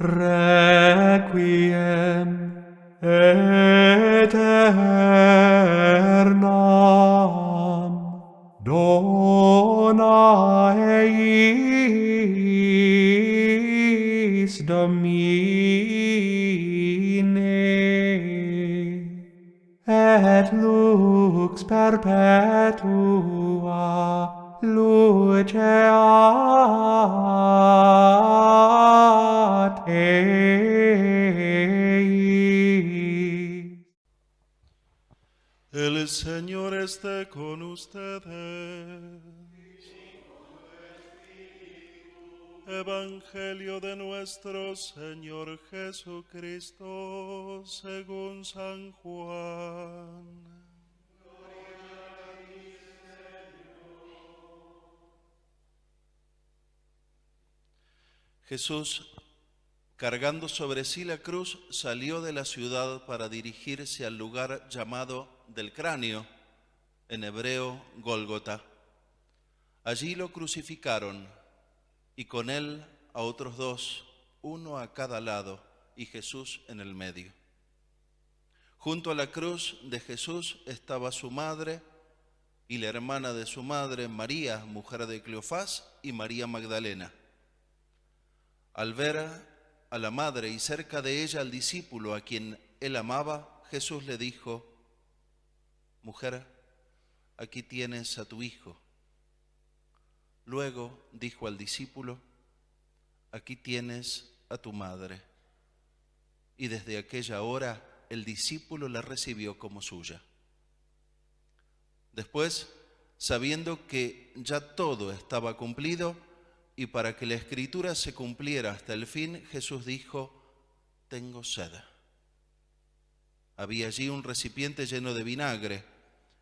requiem aeternam dona eis domine et lux perpetua luce ad esté con ustedes. Evangelio de nuestro Señor Jesucristo según San Juan. Jesús, cargando sobre sí la cruz, salió de la ciudad para dirigirse al lugar llamado del cráneo, en hebreo Gólgota. Allí lo crucificaron y con él a otros dos, uno a cada lado y Jesús en el medio. Junto a la cruz de Jesús estaba su madre y la hermana de su madre, María, mujer de Cleofás, y María Magdalena. Al ver a la madre y cerca de ella al discípulo a quien él amaba, Jesús le dijo, Mujer, aquí tienes a tu hijo. Luego dijo al discípulo, Aquí tienes a tu madre. Y desde aquella hora el discípulo la recibió como suya. Después, sabiendo que ya todo estaba cumplido, y para que la escritura se cumpliera hasta el fin, Jesús dijo, tengo sed. Había allí un recipiente lleno de vinagre.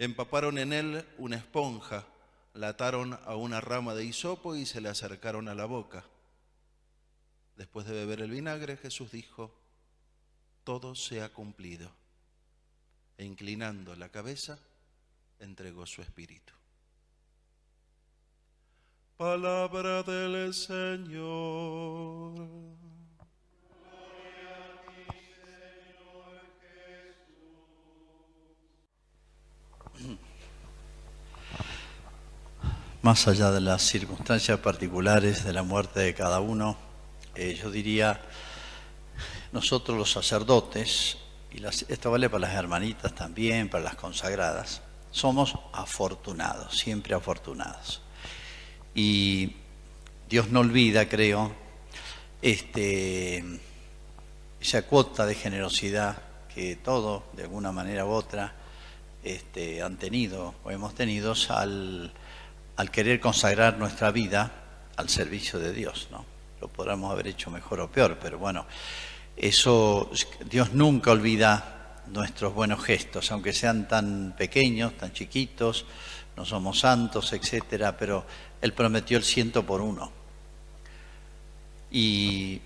Empaparon en él una esponja, la ataron a una rama de hisopo y se la acercaron a la boca. Después de beber el vinagre, Jesús dijo, todo se ha cumplido. E inclinando la cabeza, entregó su espíritu. Palabra del Señor. Más allá de las circunstancias particulares de la muerte de cada uno, eh, yo diría, nosotros los sacerdotes, y esto vale para las hermanitas también, para las consagradas, somos afortunados, siempre afortunados. Y Dios no olvida, creo, este, esa cuota de generosidad que todos, de alguna manera u otra, este, han tenido o hemos tenido al, al querer consagrar nuestra vida al servicio de Dios, ¿no? Lo podríamos haber hecho mejor o peor, pero bueno, eso, Dios nunca olvida nuestros buenos gestos, aunque sean tan pequeños, tan chiquitos, no somos santos, etcétera, pero Él prometió el ciento por uno. Y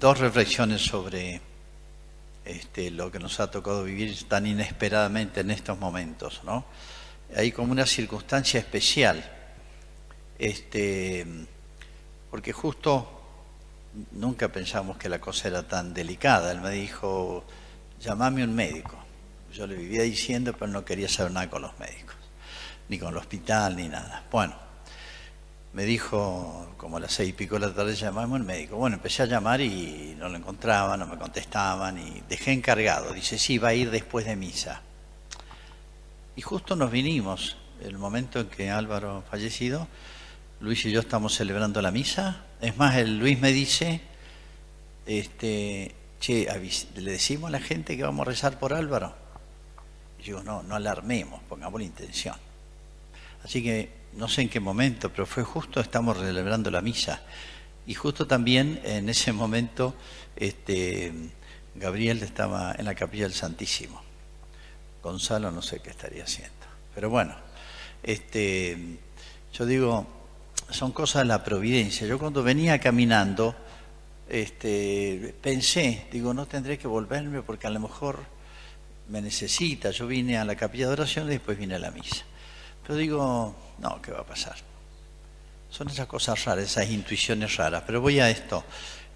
dos reflexiones sobre este, lo que nos ha tocado vivir tan inesperadamente en estos momentos, ¿no? Hay como una circunstancia especial, este, porque justo nunca pensamos que la cosa era tan delicada. Él me dijo, llamame un médico. Yo le vivía diciendo, pero no quería saber nada con los médicos, ni con el hospital, ni nada. Bueno, me dijo, como a las seis y pico de la tarde, llamame un médico. Bueno, empecé a llamar y no lo encontraba, no me contestaban, y dejé encargado. Dice, sí, va a ir después de misa. Y justo nos vinimos, el momento en que Álvaro fallecido, Luis y yo estamos celebrando la misa. Es más, el Luis me dice, este, che, le decimos a la gente que vamos a rezar por Álvaro. Yo no, no alarmemos, pongamos la intención. Así que no sé en qué momento, pero fue justo, estamos celebrando la misa. Y justo también en ese momento, este, Gabriel estaba en la capilla del Santísimo. Gonzalo no sé qué estaría haciendo. Pero bueno, este, yo digo, son cosas de la providencia. Yo cuando venía caminando, este, pensé, digo, no tendré que volverme porque a lo mejor me necesita. Yo vine a la capilla de oración y después vine a la misa. Pero digo, no, ¿qué va a pasar? Son esas cosas raras, esas intuiciones raras. Pero voy a esto.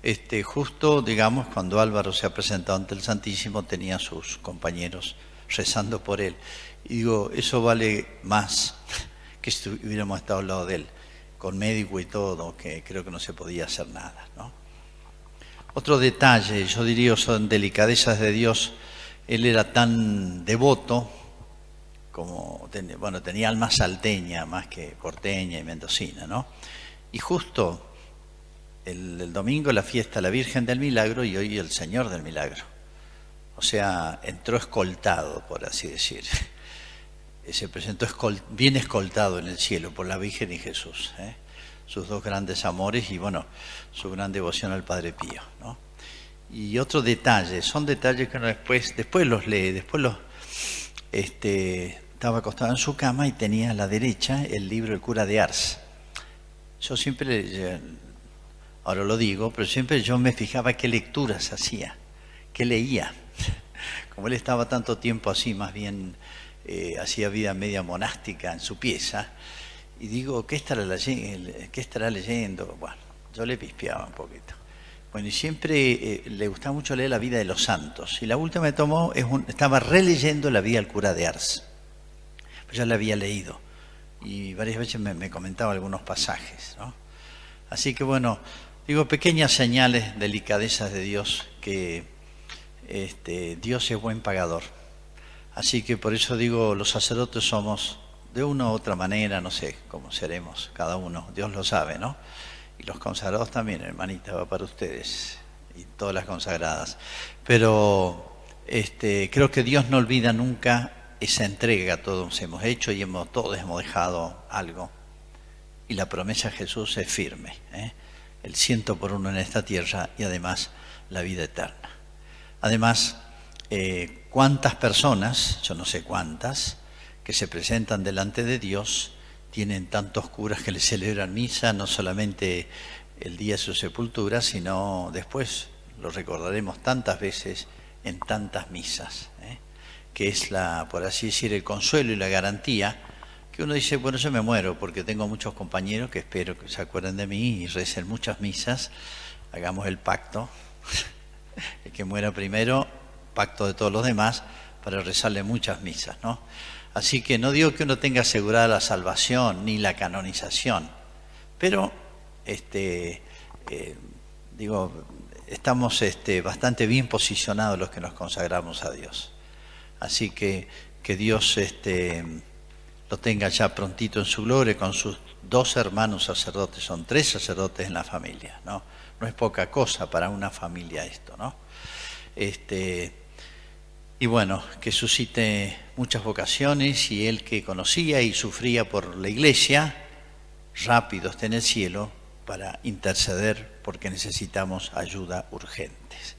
este, justo, digamos, cuando Álvaro se ha presentado ante el Santísimo, tenía sus compañeros rezando por él. Y digo, eso vale más que si hubiéramos estado al lado de él, con médico y todo, que creo que no se podía hacer nada. Otro detalle, yo diría, son delicadezas de Dios. Él era tan devoto, como, bueno, tenía alma salteña más que porteña y mendocina, ¿no? Y justo el, domingo la fiesta la Virgen del Milagro y hoy el Señor del Milagro. O sea, entró escoltado, por así decir. Se presentó bien escoltado en el cielo por la Virgen y Jesús. ¿eh? Sus dos grandes amores y, bueno, su gran devoción al Padre Pío. ¿no? Y otro detalle, son detalles que uno después, después los lee, después los... Este, estaba acostado en su cama y tenía a la derecha el libro El cura de Ars. Yo siempre, ahora lo digo, pero siempre yo me fijaba qué lecturas hacía, qué leía. Él estaba tanto tiempo así, más bien eh, hacía vida media monástica en su pieza, y digo, ¿qué estará, leyendo? ¿qué estará leyendo? Bueno, yo le pispeaba un poquito. Bueno, y siempre eh, le gustaba mucho leer la vida de los santos. Y la última que tomó, estaba releyendo la vida del cura de Ars. Pues ya la había leído. Y varias veces me, me comentaba algunos pasajes. ¿no? Así que bueno, digo, pequeñas señales, delicadezas de Dios, que este, Dios es buen pagador. Así que por eso digo, los sacerdotes somos de una u otra manera, no sé cómo seremos cada uno, Dios lo sabe, ¿no? Y los consagrados también, hermanita, va para ustedes y todas las consagradas. Pero este, creo que Dios no olvida nunca esa entrega todos hemos hecho y hemos, todos hemos dejado algo. Y la promesa de Jesús es firme, ¿eh? el ciento por uno en esta tierra y además la vida eterna. Además, eh, cuántas personas, yo no sé cuántas, que se presentan delante de Dios, tienen tantos curas que le celebran misa, no solamente el día de su sepultura, sino después lo recordaremos tantas veces en tantas misas, ¿eh? que es la, por así decir, el consuelo y la garantía, que uno dice, bueno, yo me muero porque tengo muchos compañeros que espero que se acuerden de mí y recen muchas misas, hagamos el pacto, el que muera primero, pacto de todos los demás, para rezarle muchas misas, ¿no? Así que no digo que uno tenga asegurada la salvación ni la canonización, pero este, eh, digo, estamos este, bastante bien posicionados los que nos consagramos a Dios. Así que que Dios este, lo tenga ya prontito en su gloria con sus dos hermanos sacerdotes, son tres sacerdotes en la familia, ¿no? no es poca cosa para una familia esto, ¿no? Este, y bueno, que suscite muchas vocaciones y él que conocía y sufría por la iglesia, rápido está en el cielo para interceder porque necesitamos ayuda urgentes.